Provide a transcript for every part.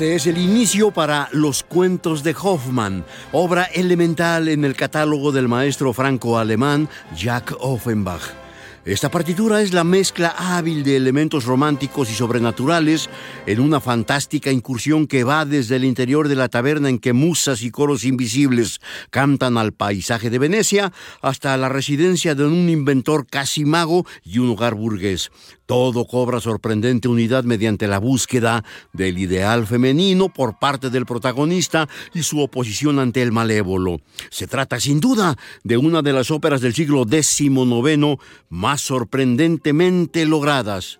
Este es el inicio para Los Cuentos de Hoffmann, obra elemental en el catálogo del maestro franco-alemán Jack Offenbach. Esta partitura es la mezcla hábil de elementos románticos y sobrenaturales en una fantástica incursión que va desde el interior de la taberna en que musas y coros invisibles cantan al paisaje de Venecia hasta la residencia de un inventor casi mago y un hogar burgués. Todo cobra sorprendente unidad mediante la búsqueda del ideal femenino por parte del protagonista y su oposición ante el malévolo. Se trata sin duda de una de las óperas del siglo XIX más sorprendentemente logradas.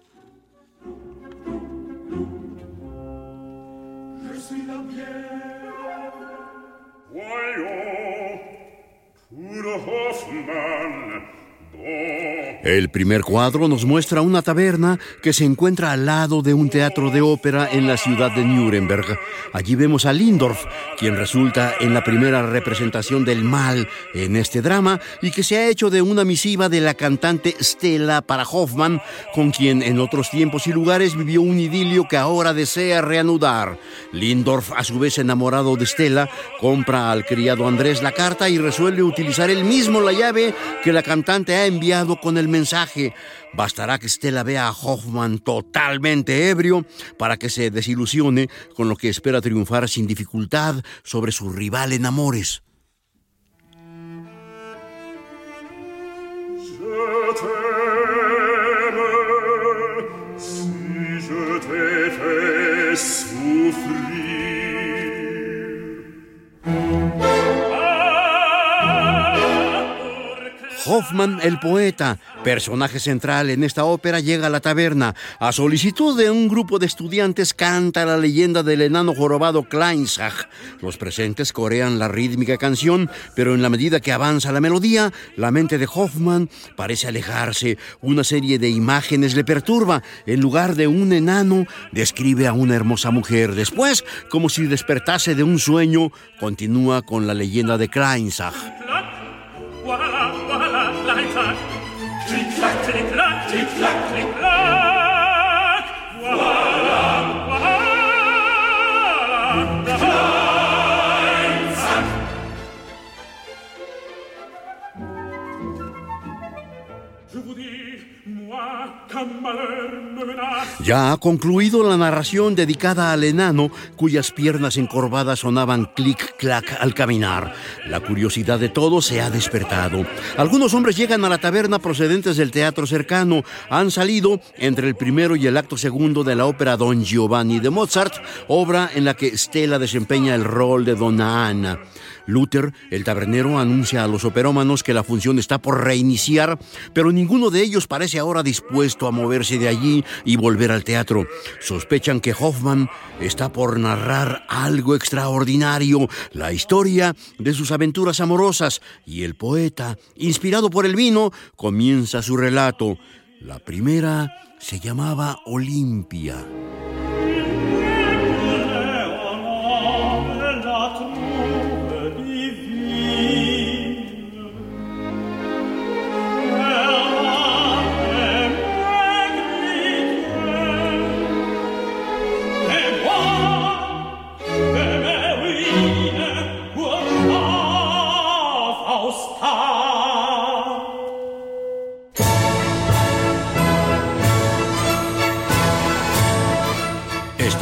El primer cuadro nos muestra una taberna que se encuentra al lado de un teatro de ópera en la ciudad de Nuremberg. Allí vemos a Lindorf, quien resulta en la primera representación del mal en este drama y que se ha hecho de una misiva de la cantante Stella para Hoffman, con quien en otros tiempos y lugares vivió un idilio que ahora desea reanudar. Lindorf, a su vez enamorado de Stella, compra al criado Andrés la carta y resuelve utilizar él mismo la llave que la cantante ha enviado con el mensaje. Bastará que Stella vea a Hoffman totalmente ebrio para que se desilusione con lo que espera triunfar sin dificultad sobre su rival en amores. Hoffman, el poeta, personaje central en esta ópera, llega a la taberna. A solicitud de un grupo de estudiantes canta la leyenda del enano jorobado Kleinsach. Los presentes corean la rítmica canción, pero en la medida que avanza la melodía, la mente de Hoffman parece alejarse. Una serie de imágenes le perturba. En lugar de un enano, describe a una hermosa mujer. Después, como si despertase de un sueño, continúa con la leyenda de Kleinsach. Ya ha concluido la narración dedicada al enano cuyas piernas encorvadas sonaban clic-clac al caminar. La curiosidad de todos se ha despertado. Algunos hombres llegan a la taberna procedentes del teatro cercano. Han salido entre el primero y el acto segundo de la ópera Don Giovanni de Mozart, obra en la que Stella desempeña el rol de Donna Anna. Luther, el tabernero, anuncia a los operómanos que la función está por reiniciar, pero ninguno de ellos parece ahora dispuesto a moverse de allí y volver al teatro. Sospechan que Hoffman está por narrar algo extraordinario, la historia de sus aventuras amorosas, y el poeta, inspirado por el vino, comienza su relato. La primera se llamaba Olimpia.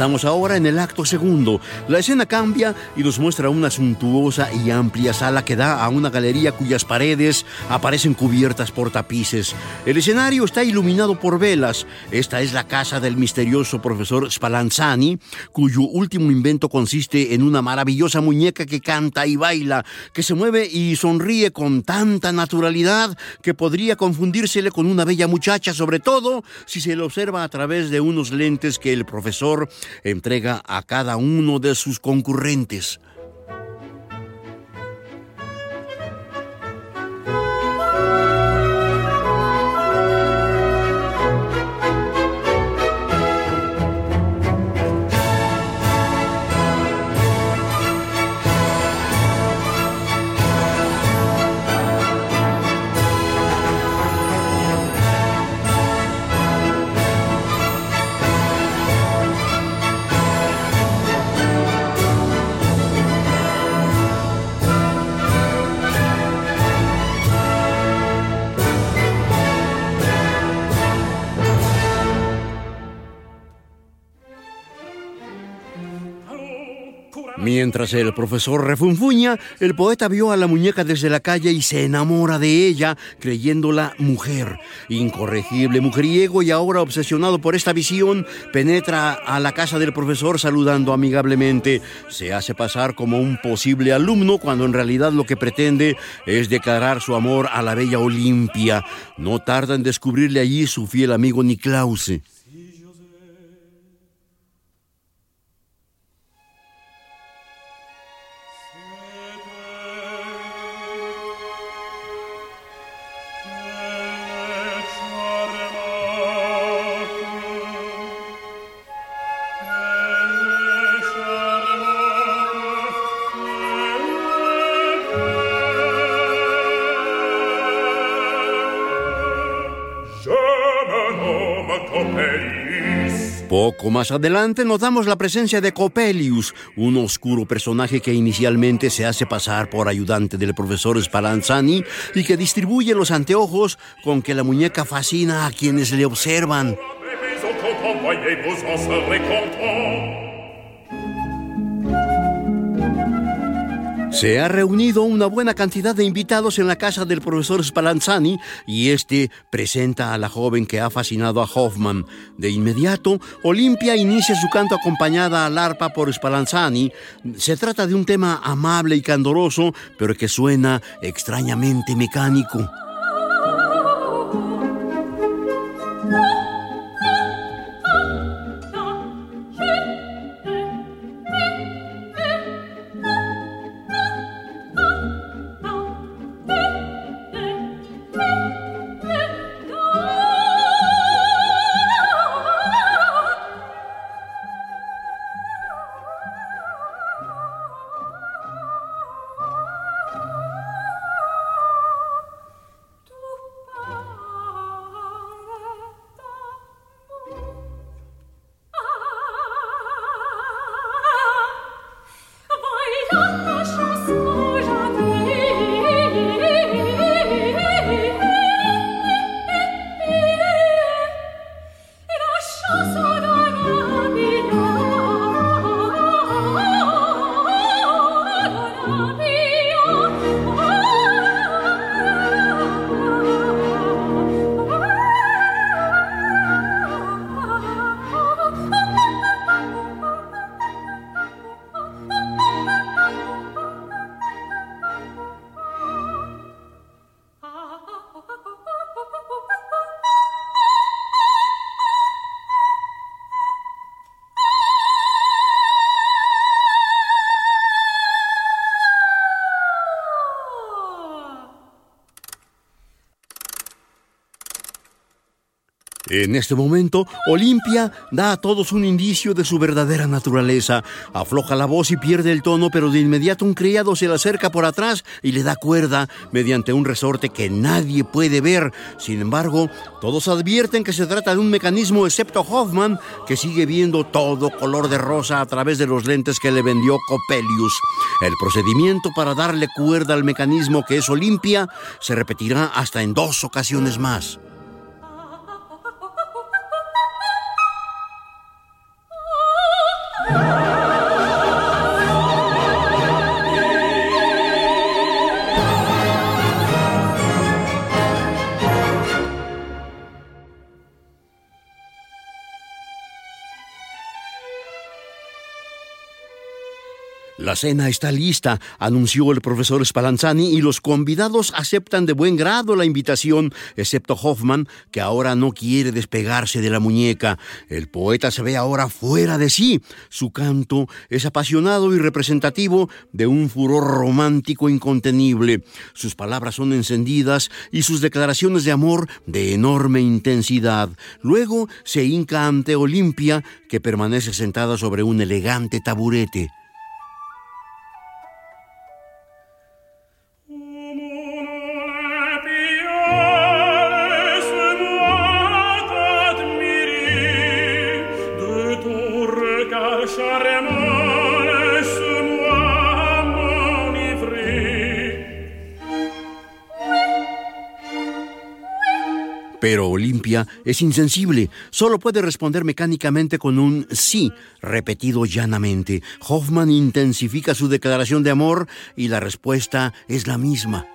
Ahora en el acto segundo. La escena cambia y nos muestra una suntuosa y amplia sala que da a una galería cuyas paredes aparecen cubiertas por tapices. El escenario está iluminado por velas. Esta es la casa del misterioso profesor Spallanzani, cuyo último invento consiste en una maravillosa muñeca que canta y baila, que se mueve y sonríe con tanta naturalidad que podría confundírsele con una bella muchacha, sobre todo si se le observa a través de unos lentes que el profesor entrega a cada uno de sus concurrentes. Mientras el profesor refunfuña, el poeta vio a la muñeca desde la calle y se enamora de ella, creyéndola mujer. Incorregible mujeriego y ahora obsesionado por esta visión, penetra a la casa del profesor saludando amigablemente. Se hace pasar como un posible alumno cuando en realidad lo que pretende es declarar su amor a la bella Olimpia. No tarda en descubrirle allí su fiel amigo Niklause. Más adelante notamos la presencia de Coppelius, un oscuro personaje que inicialmente se hace pasar por ayudante del profesor Spallanzani y que distribuye los anteojos con que la muñeca fascina a quienes le observan. Se ha reunido una buena cantidad de invitados en la casa del profesor Spallanzani y este presenta a la joven que ha fascinado a Hoffman. De inmediato, Olimpia inicia su canto acompañada al arpa por Spallanzani. Se trata de un tema amable y candoroso, pero que suena extrañamente mecánico. En este momento, Olimpia da a todos un indicio de su verdadera naturaleza. Afloja la voz y pierde el tono, pero de inmediato un criado se le acerca por atrás y le da cuerda mediante un resorte que nadie puede ver. Sin embargo, todos advierten que se trata de un mecanismo excepto Hoffman, que sigue viendo todo color de rosa a través de los lentes que le vendió Coppelius. El procedimiento para darle cuerda al mecanismo que es Olimpia se repetirá hasta en dos ocasiones más. La cena está lista, anunció el profesor Spallanzani, y los convidados aceptan de buen grado la invitación, excepto Hoffman, que ahora no quiere despegarse de la muñeca. El poeta se ve ahora fuera de sí. Su canto es apasionado y representativo de un furor romántico incontenible. Sus palabras son encendidas y sus declaraciones de amor de enorme intensidad. Luego se hinca ante Olimpia, que permanece sentada sobre un elegante taburete. Es insensible, solo puede responder mecánicamente con un sí, repetido llanamente. Hoffman intensifica su declaración de amor y la respuesta es la misma.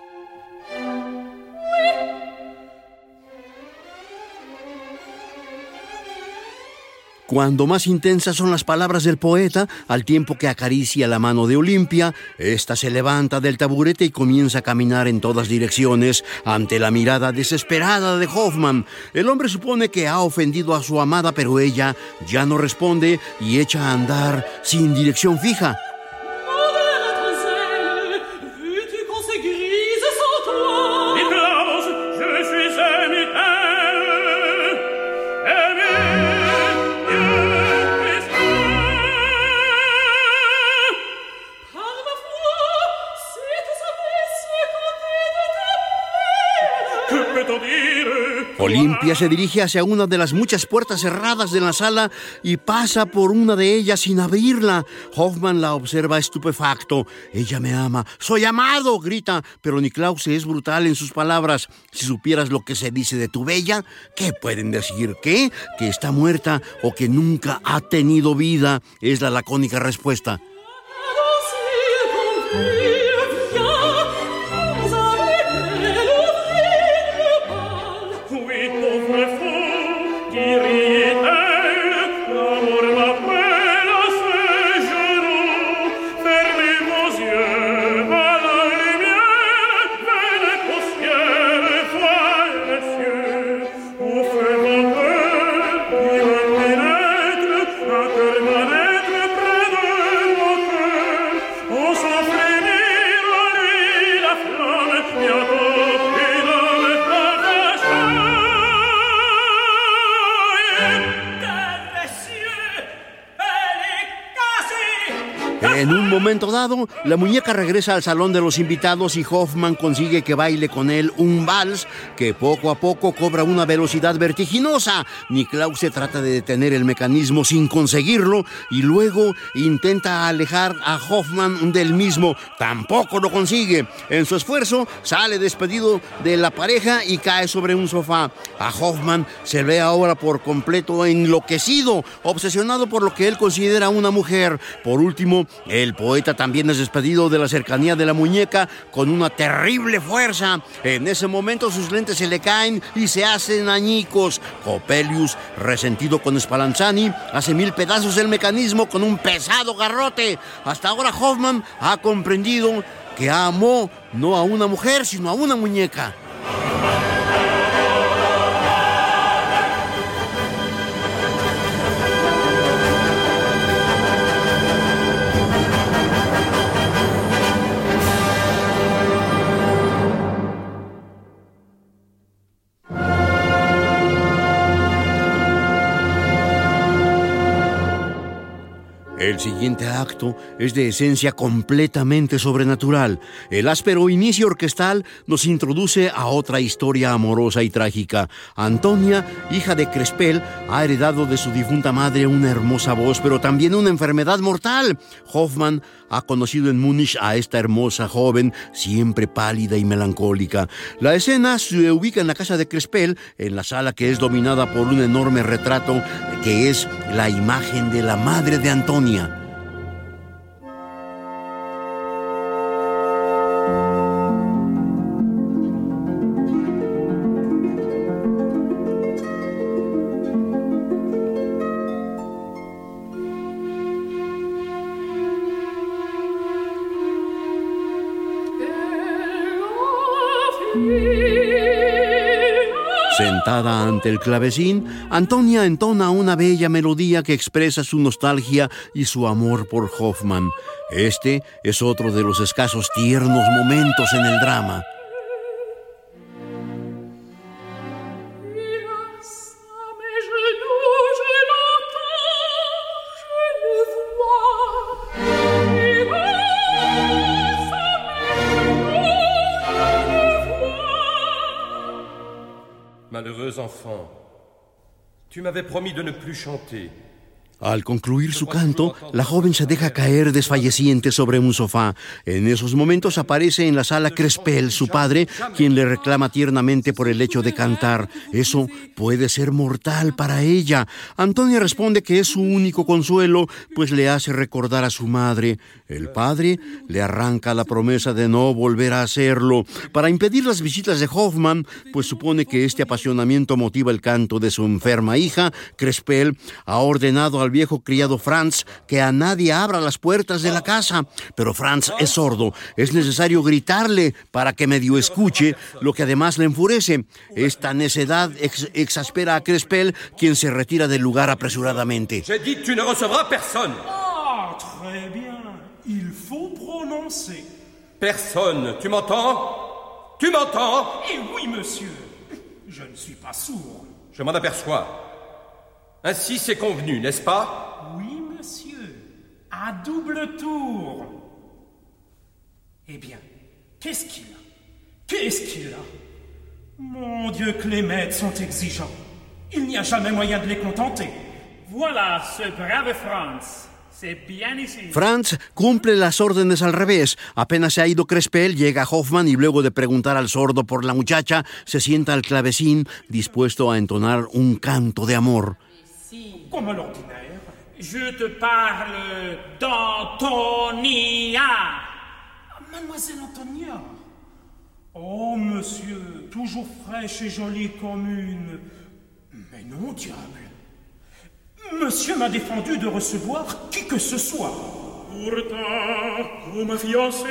Cuando más intensas son las palabras del poeta, al tiempo que acaricia la mano de Olimpia, ésta se levanta del taburete y comienza a caminar en todas direcciones ante la mirada desesperada de Hoffman. El hombre supone que ha ofendido a su amada, pero ella ya no responde y echa a andar sin dirección fija. Olimpia se dirige hacia una de las muchas puertas cerradas de la sala y pasa por una de ellas sin abrirla. Hoffman la observa estupefacto. Ella me ama. Soy amado, grita. Pero Niklaus es brutal en sus palabras. Si supieras lo que se dice de tu bella, ¿qué pueden decir? ¿Qué? Que está muerta o que nunca ha tenido vida. Es la lacónica respuesta. En un momento dado, la muñeca regresa al salón de los invitados y Hoffman consigue que baile con él un vals que poco a poco cobra una velocidad vertiginosa. Niklaus se trata de detener el mecanismo sin conseguirlo y luego intenta alejar a Hoffman del mismo. Tampoco lo consigue. En su esfuerzo, sale despedido de la pareja y cae sobre un sofá. A Hoffman se ve ahora por completo enloquecido, obsesionado por lo que él considera una mujer. Por último, el poeta también es despedido de la cercanía de la muñeca con una terrible fuerza. En ese momento sus lentes se le caen y se hacen añicos. Copelius, resentido con Spallanzani, hace mil pedazos el mecanismo con un pesado garrote. Hasta ahora Hoffman ha comprendido que amó no a una mujer, sino a una muñeca. El siguiente acto es de esencia completamente sobrenatural. El áspero inicio orquestal nos introduce a otra historia amorosa y trágica. Antonia, hija de Crespel, ha heredado de su difunta madre una hermosa voz, pero también una enfermedad mortal. Hoffman ha conocido en Múnich a esta hermosa joven, siempre pálida y melancólica. La escena se ubica en la casa de Crespel, en la sala que es dominada por un enorme retrato que es la imagen de la madre de Antonia. Ante el clavecín, Antonia entona una bella melodía que expresa su nostalgia y su amor por Hoffman. Este es otro de los escasos tiernos momentos en el drama. Tu m'avais promis de ne plus chanter. Al concluir su canto, la joven se deja caer desfalleciente sobre un sofá. En esos momentos aparece en la sala Crespel, su padre, quien le reclama tiernamente por el hecho de cantar. Eso puede ser mortal para ella. Antonia responde que es su único consuelo, pues le hace recordar a su madre. El padre le arranca la promesa de no volver a hacerlo. Para impedir las visitas de Hoffman, pues supone que este apasionamiento motiva el canto de su enferma hija, Crespel ha ordenado al viejo criado Franz que a nadie abra las puertas de la casa. Pero Franz es sordo. Es necesario gritarle para que medio escuche, lo que además le enfurece. Esta necedad exaspera a Crespel, quien se retira del lugar apresuradamente. J'ai dit que tu ne recevras personne. Ah, très bien. Il faut prononcer. Personne. Tu m'entends Tu m'entends Et oui, monsieur. Je ne suis pas sourd. Je m'en aperçois. Ainsi c'est convenu, n'est-ce pas Oui, monsieur. À double tour. Eh bien, qu'est-ce qu'il a Qu'est-ce qu'il a Mon Dieu, que les maîtres sont exigeants. Il n'y a jamais moyen de les contenter. Voilà ce brave Franz. C'est bien ici. Franz cumple las órdenes al revés. Apenas se ha ido Crespel, llega Hoffman y luego de preguntar al sordo por la muchacha, se sienta al clavecín dispuesto a entonar un canto de amor. Comme à l'ordinaire. Je te parle d'Antonia. Mademoiselle Antonia. Oh, monsieur, toujours fraîche et jolie comme une. Mais non, diable. Monsieur m'a défendu de recevoir qui que ce soit. Pourtant, como ma fiancée,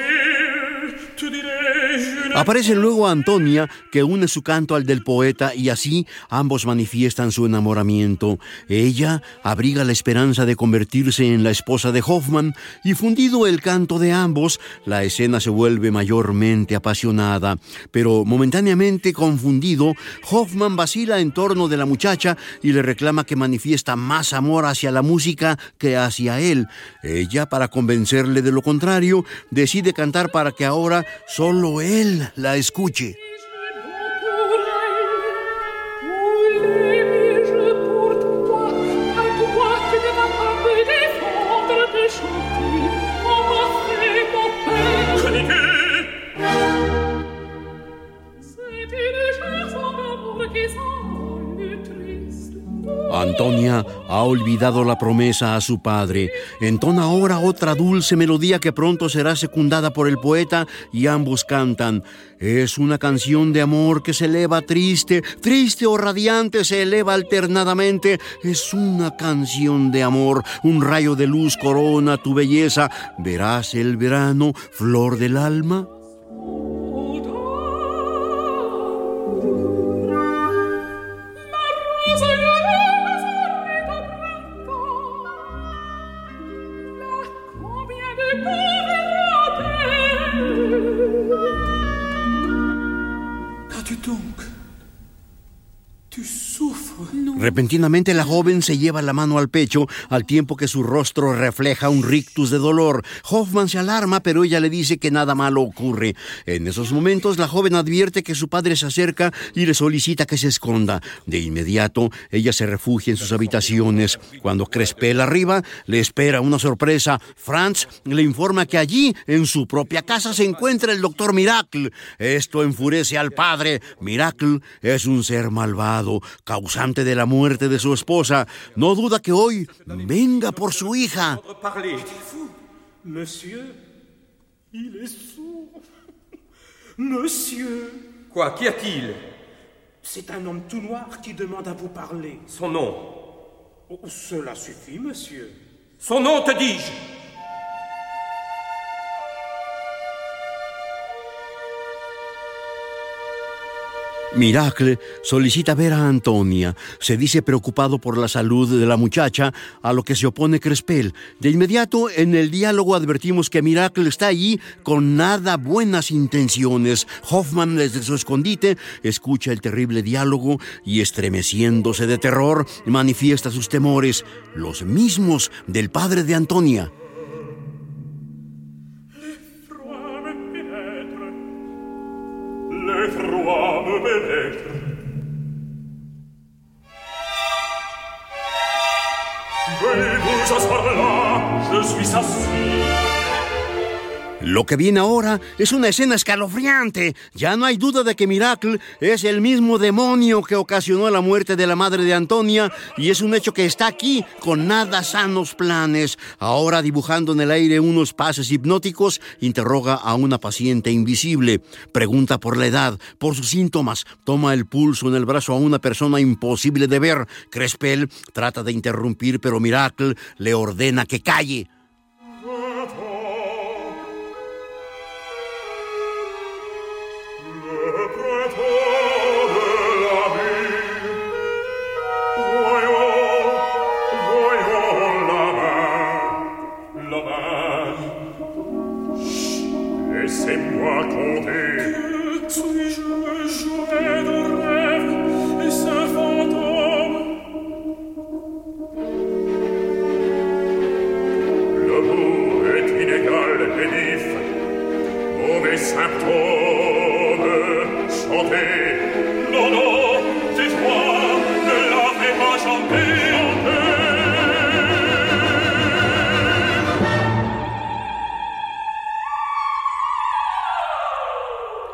Aparece luego Antonia, que une su canto al del poeta y así ambos manifiestan su enamoramiento. Ella abriga la esperanza de convertirse en la esposa de Hoffman y fundido el canto de ambos, la escena se vuelve mayormente apasionada. Pero momentáneamente confundido, Hoffman vacila en torno de la muchacha y le reclama que manifiesta más amor hacia la música que hacia él. Ella, para convencerle de lo contrario, decide cantar para que ahora solo él la escuche. Antonia ha olvidado la promesa a su padre. Entona ahora otra dulce melodía que pronto será secundada por el poeta y ambos cantan. Es una canción de amor que se eleva triste, triste o radiante, se eleva alternadamente. Es una canción de amor. Un rayo de luz corona tu belleza. ¿Verás el verano, flor del alma? Repentinamente la joven se lleva la mano al pecho al tiempo que su rostro refleja un rictus de dolor. Hoffman se alarma, pero ella le dice que nada malo ocurre. En esos momentos la joven advierte que su padre se acerca y le solicita que se esconda. De inmediato ella se refugia en sus habitaciones. Cuando Crespel arriba, le espera una sorpresa. Franz le informa que allí, en su propia casa, se encuentra el doctor Miracle. Esto enfurece al padre. Miracle es un ser malvado causante de la muerte de su esposa, no duda que hoy venga por su hija. Monsieur, il est sourd. Monsieur, Quoi Qu'y a-t-il? C'est un homme tout noir qui demande à vous parler. Son nom? Oh, cela suffit, monsieur. Son nom, te dis-je? Miracle solicita ver a Antonia. Se dice preocupado por la salud de la muchacha, a lo que se opone Crespel. De inmediato, en el diálogo advertimos que Miracle está allí con nada buenas intenciones. Hoffman, desde su escondite, escucha el terrible diálogo y, estremeciéndose de terror, manifiesta sus temores, los mismos del padre de Antonia. Lo que viene ahora es una escena escalofriante. Ya no hay duda de que Miracle es el mismo demonio que ocasionó la muerte de la madre de Antonia y es un hecho que está aquí con nada sanos planes. Ahora dibujando en el aire unos pases hipnóticos, interroga a una paciente invisible. Pregunta por la edad, por sus síntomas. Toma el pulso en el brazo a una persona imposible de ver. Crespel trata de interrumpir, pero Miracle le ordena que calle.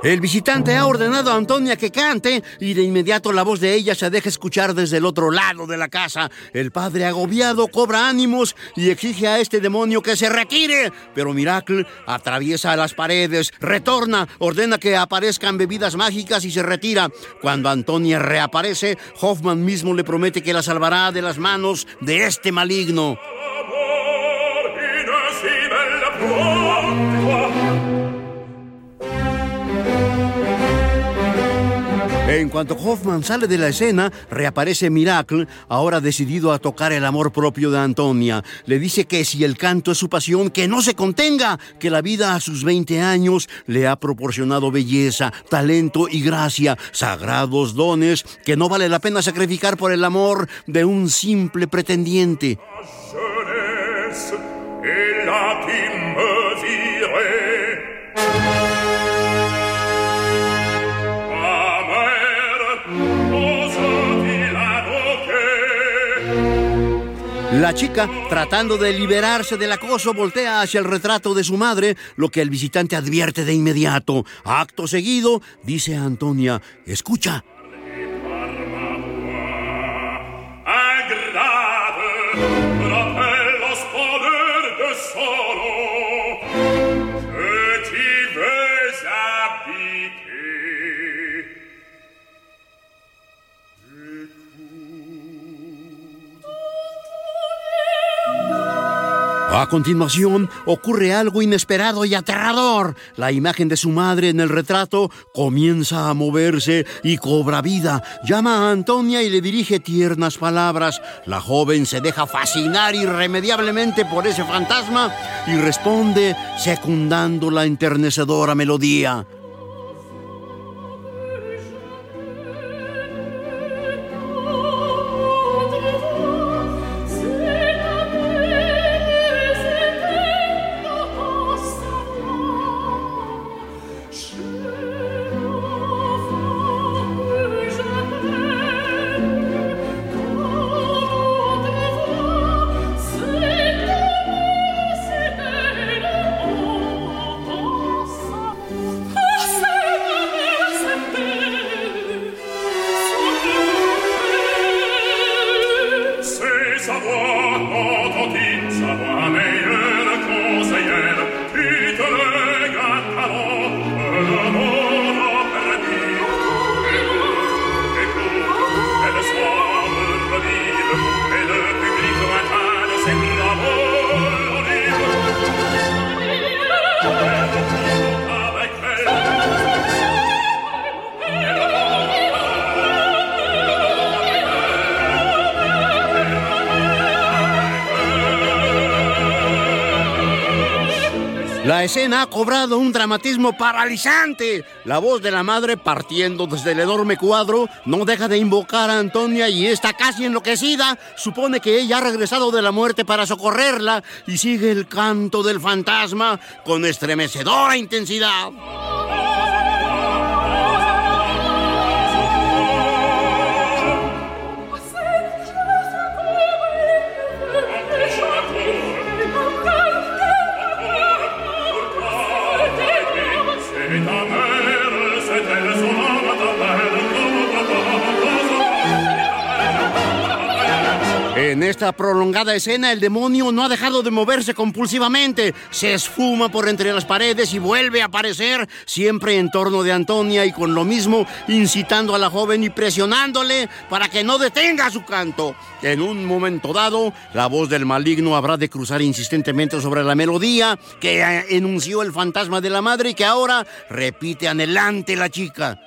El visitante ha ordenado a Antonia que cante y de inmediato la voz de ella se deja escuchar desde el otro lado de la casa. El padre agobiado cobra ánimos y exige a este demonio que se retire. Pero Miracle atraviesa las paredes, retorna, ordena que aparezcan bebidas mágicas y se retira. Cuando Antonia reaparece, Hoffman mismo le promete que la salvará de las manos de este maligno. En cuanto Hoffman sale de la escena, reaparece Miracle, ahora decidido a tocar el amor propio de Antonia. Le dice que si el canto es su pasión, que no se contenga, que la vida a sus 20 años le ha proporcionado belleza, talento y gracia, sagrados dones que no vale la pena sacrificar por el amor de un simple pretendiente. La chica, tratando de liberarse del acoso, voltea hacia el retrato de su madre, lo que el visitante advierte de inmediato. Acto seguido, dice a Antonia, escucha. A continuación ocurre algo inesperado y aterrador. La imagen de su madre en el retrato comienza a moverse y cobra vida. Llama a Antonia y le dirige tiernas palabras. La joven se deja fascinar irremediablemente por ese fantasma y responde secundando la enternecedora melodía. La escena ha cobrado un dramatismo paralizante. La voz de la madre, partiendo desde el enorme cuadro, no deja de invocar a Antonia y está casi enloquecida. Supone que ella ha regresado de la muerte para socorrerla y sigue el canto del fantasma con estremecedora intensidad. En esta prolongada escena, el demonio no ha dejado de moverse compulsivamente. Se esfuma por entre las paredes y vuelve a aparecer, siempre en torno de Antonia y con lo mismo incitando a la joven y presionándole para que no detenga su canto. En un momento dado, la voz del maligno habrá de cruzar insistentemente sobre la melodía que enunció el fantasma de la madre y que ahora repite anhelante la chica.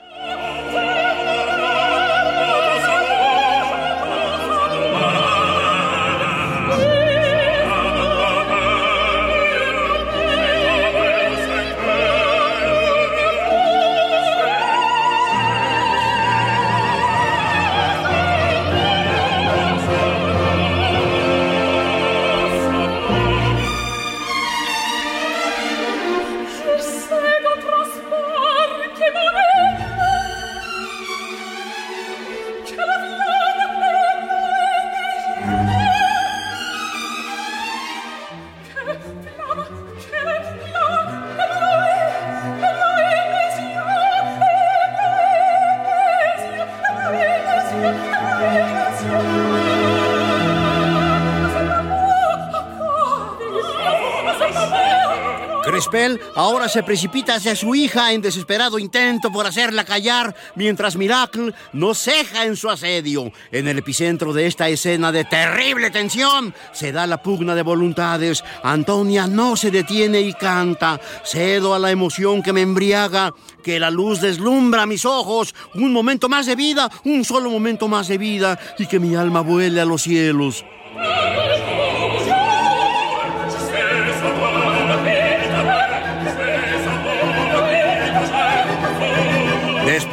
Ahora se precipita hacia su hija en desesperado intento por hacerla callar, mientras Miracle no ceja en su asedio. En el epicentro de esta escena de terrible tensión se da la pugna de voluntades. Antonia no se detiene y canta. Cedo a la emoción que me embriaga, que la luz deslumbra mis ojos. Un momento más de vida, un solo momento más de vida, y que mi alma vuele a los cielos.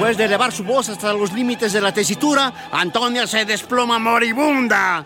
Después de elevar su voz hasta los límites de la tesitura, Antonia se desploma moribunda.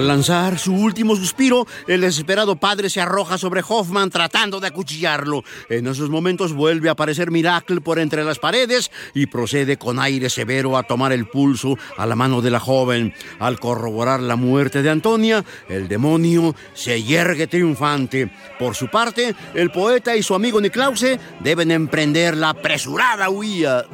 Al lanzar su último suspiro, el desesperado padre se arroja sobre Hoffman tratando de acuchillarlo. En esos momentos vuelve a aparecer Miracle por entre las paredes y procede con aire severo a tomar el pulso a la mano de la joven. Al corroborar la muerte de Antonia, el demonio se yergue triunfante. Por su parte, el poeta y su amigo Niklause deben emprender la apresurada huida.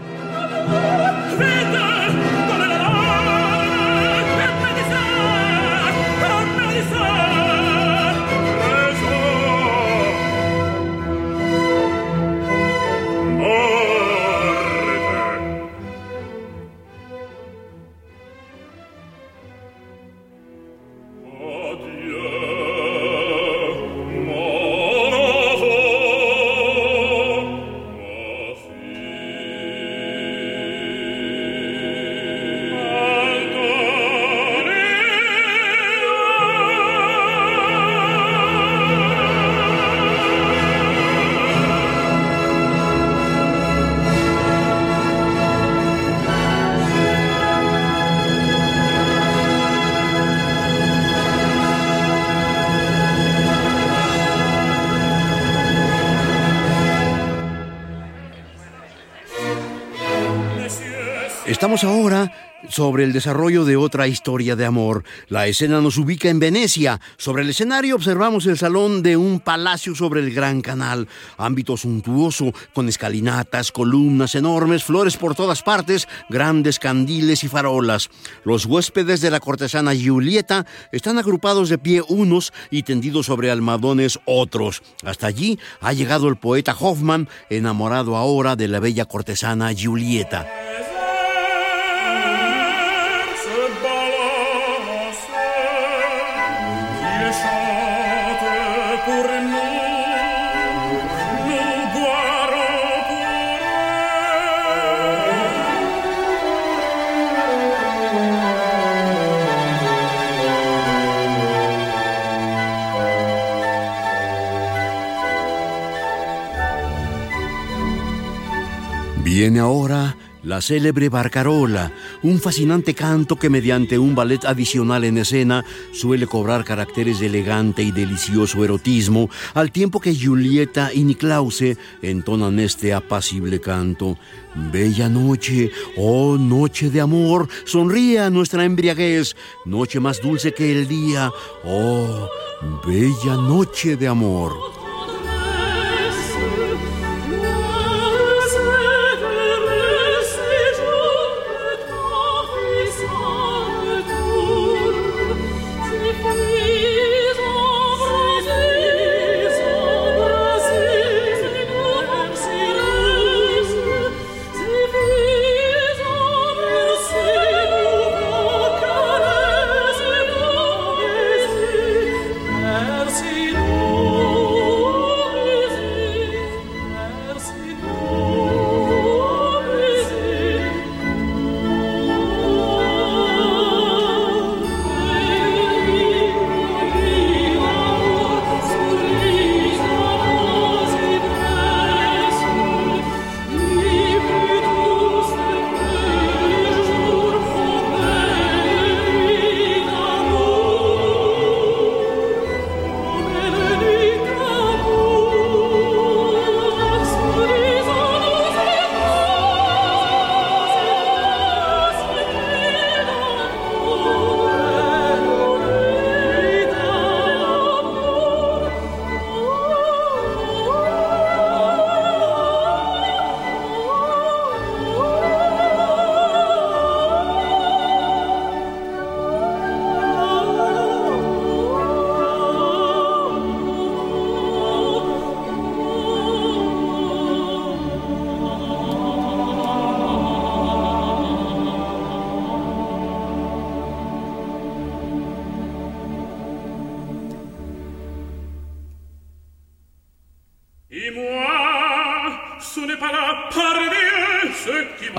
Estamos ahora sobre el desarrollo de otra historia de amor. La escena nos ubica en Venecia. Sobre el escenario observamos el salón de un palacio sobre el Gran Canal. Ámbito suntuoso, con escalinatas, columnas enormes, flores por todas partes, grandes candiles y farolas. Los huéspedes de la cortesana Julieta están agrupados de pie unos y tendidos sobre almadones otros. Hasta allí ha llegado el poeta Hoffman, enamorado ahora de la bella cortesana Julieta. Viene ahora la célebre Barcarola, un fascinante canto que mediante un ballet adicional en escena suele cobrar caracteres de elegante y delicioso erotismo, al tiempo que Julieta y Niklause entonan este apacible canto. Bella noche, oh noche de amor, sonríe a nuestra embriaguez, noche más dulce que el día, oh bella noche de amor.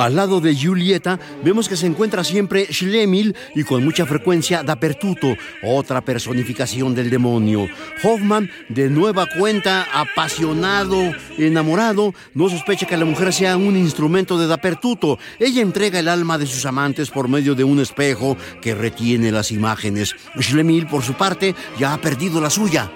Al lado de Julieta vemos que se encuentra siempre Schlemil y con mucha frecuencia Dapertuto, otra personificación del demonio. Hoffman, de nueva cuenta, apasionado, enamorado, no sospecha que la mujer sea un instrumento de Dapertuto. Ella entrega el alma de sus amantes por medio de un espejo que retiene las imágenes. Schlemil, por su parte, ya ha perdido la suya.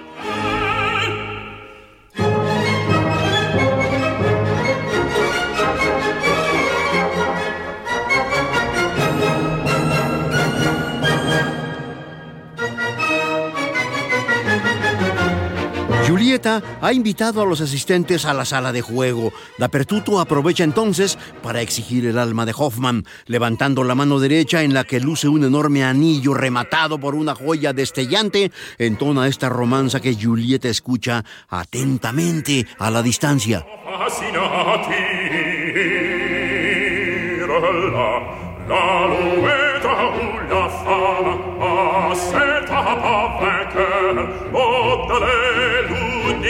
Ha invitado a los asistentes a la sala de juego. Dapertuto aprovecha entonces para exigir el alma de Hoffman, levantando la mano derecha en la que luce un enorme anillo rematado por una joya destellante, entona esta romanza que Julieta escucha atentamente a la distancia. la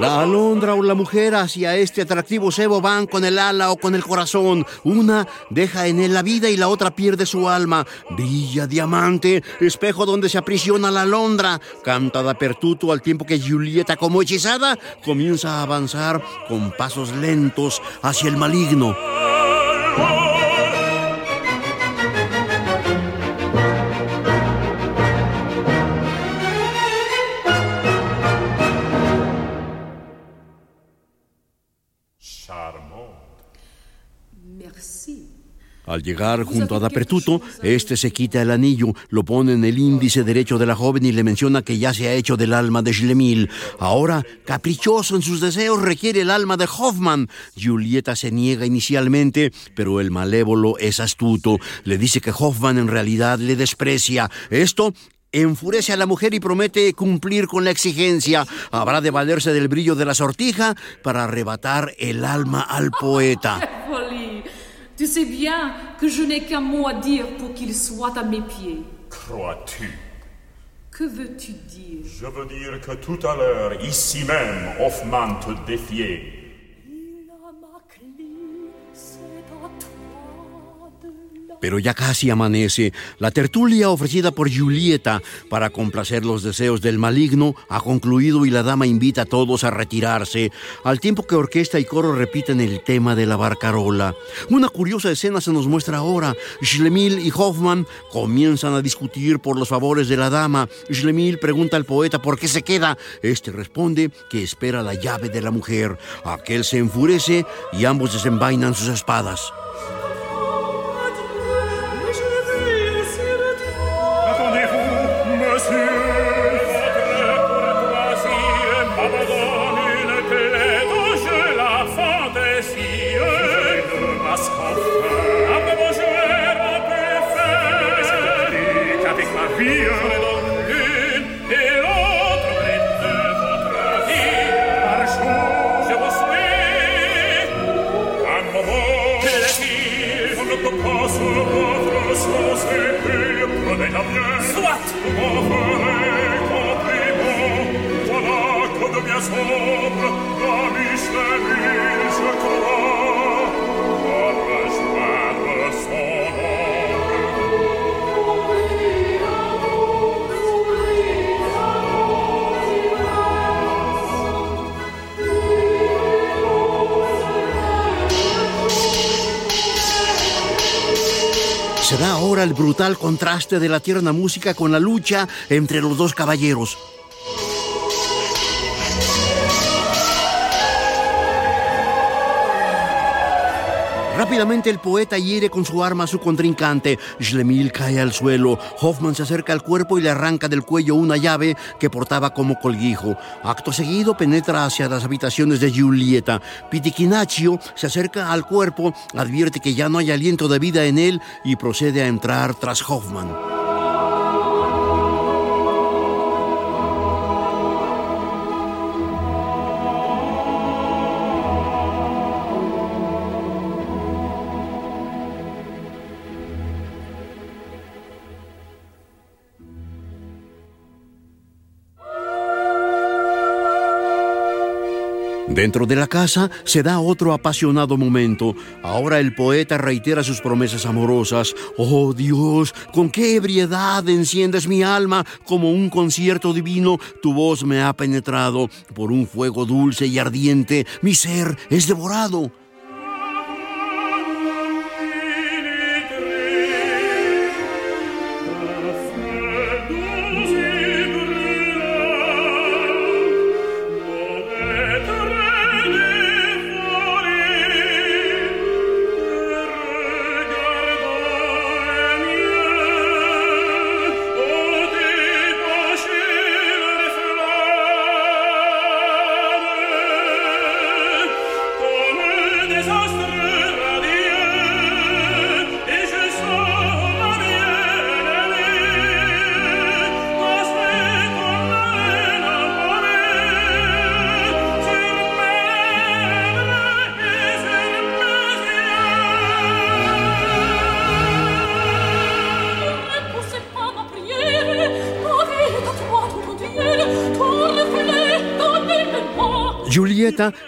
La alondra o la mujer hacia este atractivo cebo van con el ala o con el corazón. Una deja en él la vida y la otra pierde su alma. Villa diamante, espejo donde se aprisiona la alondra. Canta da pertuto al tiempo que Julieta, como hechizada, comienza a avanzar con pasos lentos hacia el maligno. Llegar junto a Dapertuto, este se quita el anillo, lo pone en el índice derecho de la joven y le menciona que ya se ha hecho del alma de Schlemil. Ahora, caprichoso en sus deseos, requiere el alma de Hoffman. Julieta se niega inicialmente, pero el malévolo es astuto. Le dice que Hoffman en realidad le desprecia. Esto enfurece a la mujer y promete cumplir con la exigencia. Habrá de valerse del brillo de la sortija para arrebatar el alma al poeta. Tu sais bien que je n'ai qu'un mot à dire pour qu'il soit à mes pieds. Crois-tu? Que veux-tu dire? Je veux dire que tout à l'heure, ici même, Hoffman te défiait. Pero ya casi amanece. La tertulia ofrecida por Julieta para complacer los deseos del maligno ha concluido y la dama invita a todos a retirarse, al tiempo que orquesta y coro repiten el tema de la barcarola. Una curiosa escena se nos muestra ahora. Schlemil y Hoffman comienzan a discutir por los favores de la dama. Schlemil pregunta al poeta por qué se queda. Este responde que espera la llave de la mujer. Aquel se enfurece y ambos desenvainan sus espadas. Soit. M'en ferez compliment. Voilà que de bien sombre, dans Micheline, je el brutal contraste de la tierna música con la lucha entre los dos caballeros. Rápidamente el poeta hiere con su arma a su contrincante. Schlemil cae al suelo. Hoffman se acerca al cuerpo y le arranca del cuello una llave que portaba como colguijo. Acto seguido penetra hacia las habitaciones de Giulietta. Pitiquinaccio se acerca al cuerpo, advierte que ya no hay aliento de vida en él y procede a entrar tras Hoffman. Dentro de la casa se da otro apasionado momento. Ahora el poeta reitera sus promesas amorosas. Oh Dios, con qué ebriedad enciendes mi alma como un concierto divino. Tu voz me ha penetrado por un fuego dulce y ardiente. Mi ser es devorado.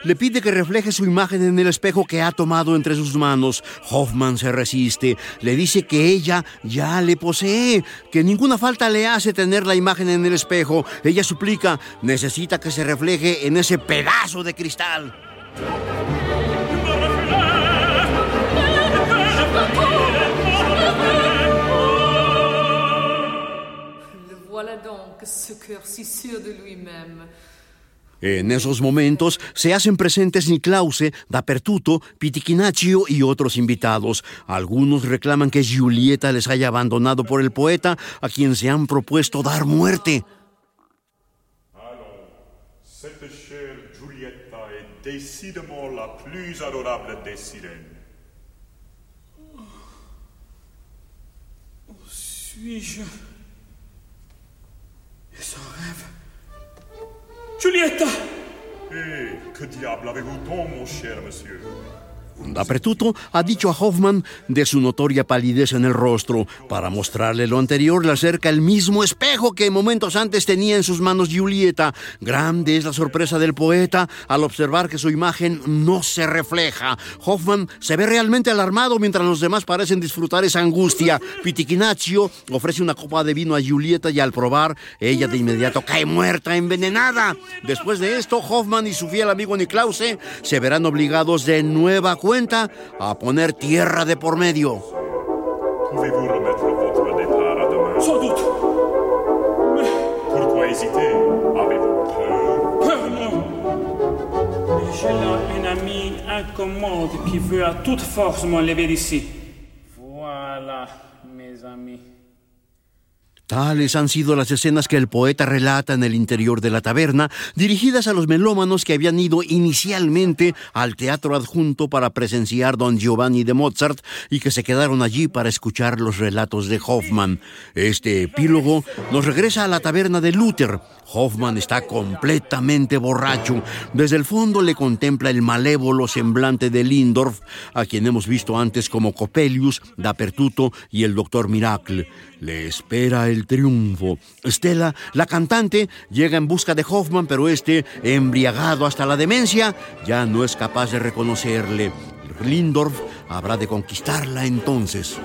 Le pide que refleje su imagen en el espejo que ha tomado entre sus manos. Hoffman se resiste. Le dice que ella ya le posee, que ninguna falta le hace tener la imagen en el espejo. Ella suplica, necesita que se refleje en ese pedazo de cristal. Voilà donc, ce cœur si sûr de lui-même. En esos momentos se hacen presentes Niklause, Dapertuto, Pitichinaccio y otros invitados. Algunos reclaman que Giulietta les haya abandonado por el poeta a quien se han propuesto dar muerte. Cette chère Giulietta est décidément la plus adorable des sirènes. Suis-je. Est-ce un rêve Julietta Eh, que diable avez-vous donc, mon cher monsieur Dapertuto ha dicho a Hoffman de su notoria palidez en el rostro. Para mostrarle lo anterior, le acerca el mismo espejo que momentos antes tenía en sus manos Julieta. Grande es la sorpresa del poeta al observar que su imagen no se refleja. Hoffman se ve realmente alarmado mientras los demás parecen disfrutar esa angustia. Pitichinaccio ofrece una copa de vino a Julieta y al probar, ella de inmediato cae muerta, envenenada. Después de esto, Hoffman y su fiel amigo Niklause se verán obligados de nueva cuenta a poner tierra de por medio. Pouvez-vous remettre votre départ à demain Sans doute Pourquoi hésiter Avez-vous peur Peur, non Mais J'ai là un ami incommode qui veut à toute force m'enlever d'ici. Voilà, mes amis. Tales han sido las escenas que el poeta relata en el interior de la taberna, dirigidas a los melómanos que habían ido inicialmente al teatro adjunto para presenciar Don Giovanni de Mozart y que se quedaron allí para escuchar los relatos de Hoffman. Este epílogo nos regresa a la taberna de Luther. Hoffman está completamente borracho. Desde el fondo le contempla el malévolo semblante de Lindorf, a quien hemos visto antes como Coppelius, Dapertuto y el Doctor Miracle. Le espera el triunfo. Stella, la cantante, llega en busca de Hoffman, pero este, embriagado hasta la demencia, ya no es capaz de reconocerle. Lindorf habrá de conquistarla entonces.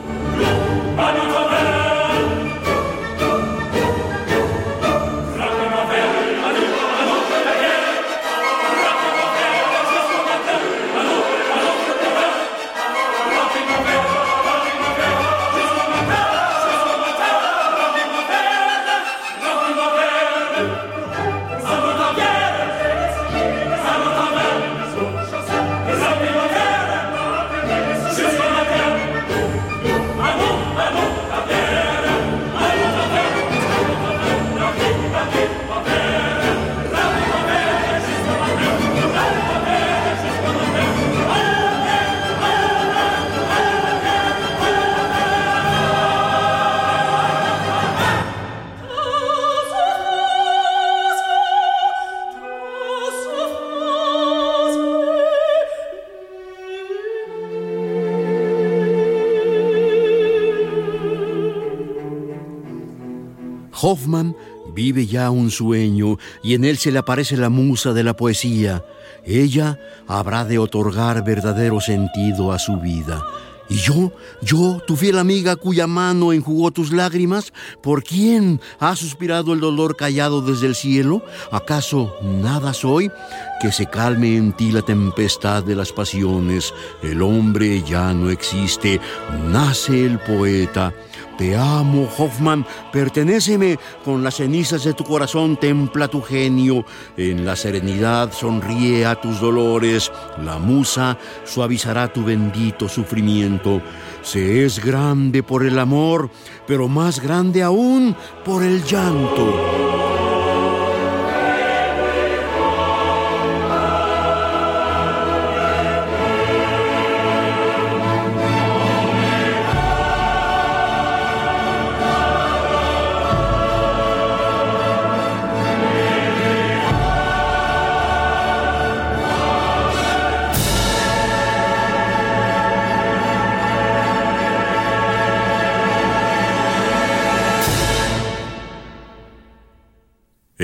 Ya un sueño y en él se le aparece la musa de la poesía. Ella habrá de otorgar verdadero sentido a su vida. Y yo, yo, tu fiel amiga cuya mano enjugó tus lágrimas, ¿por quién ha suspirado el dolor callado desde el cielo? ¿Acaso nada soy? Que se calme en ti la tempestad de las pasiones. El hombre ya no existe, nace el poeta. Te amo, Hoffman, pertenéceme, con las cenizas de tu corazón templa tu genio, en la serenidad sonríe a tus dolores, la musa suavizará tu bendito sufrimiento. Se es grande por el amor, pero más grande aún por el llanto.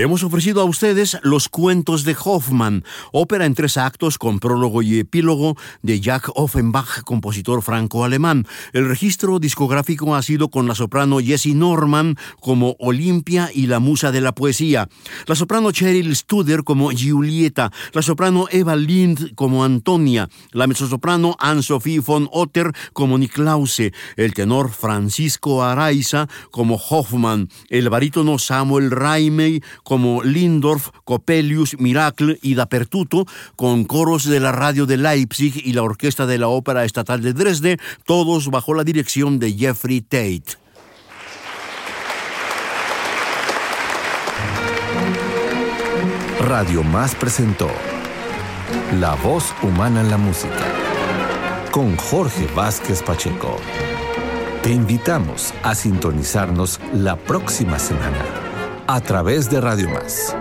Hemos ofrecido a ustedes Los Cuentos de Hoffman, ópera en tres actos con prólogo y epílogo de Jack Offenbach, compositor franco-alemán. El registro discográfico ha sido con la soprano Jessie Norman como Olimpia y la musa de la poesía, la soprano Cheryl Studer como Giulietta, la soprano Eva Lind como Antonia, la mezzosoprano Anne-Sophie von Otter como Niklause, el tenor Francisco Araiza como Hoffman, el barítono Samuel Raimey como Lindorf, Coppelius, Miracle y Dapertuto, con coros de la radio de Leipzig y la orquesta de la Ópera Estatal de Dresde, todos bajo la dirección de Jeffrey Tate. Radio Más presentó La voz humana en la música con Jorge Vázquez Pacheco. Te invitamos a sintonizarnos la próxima semana a través de Radio Más.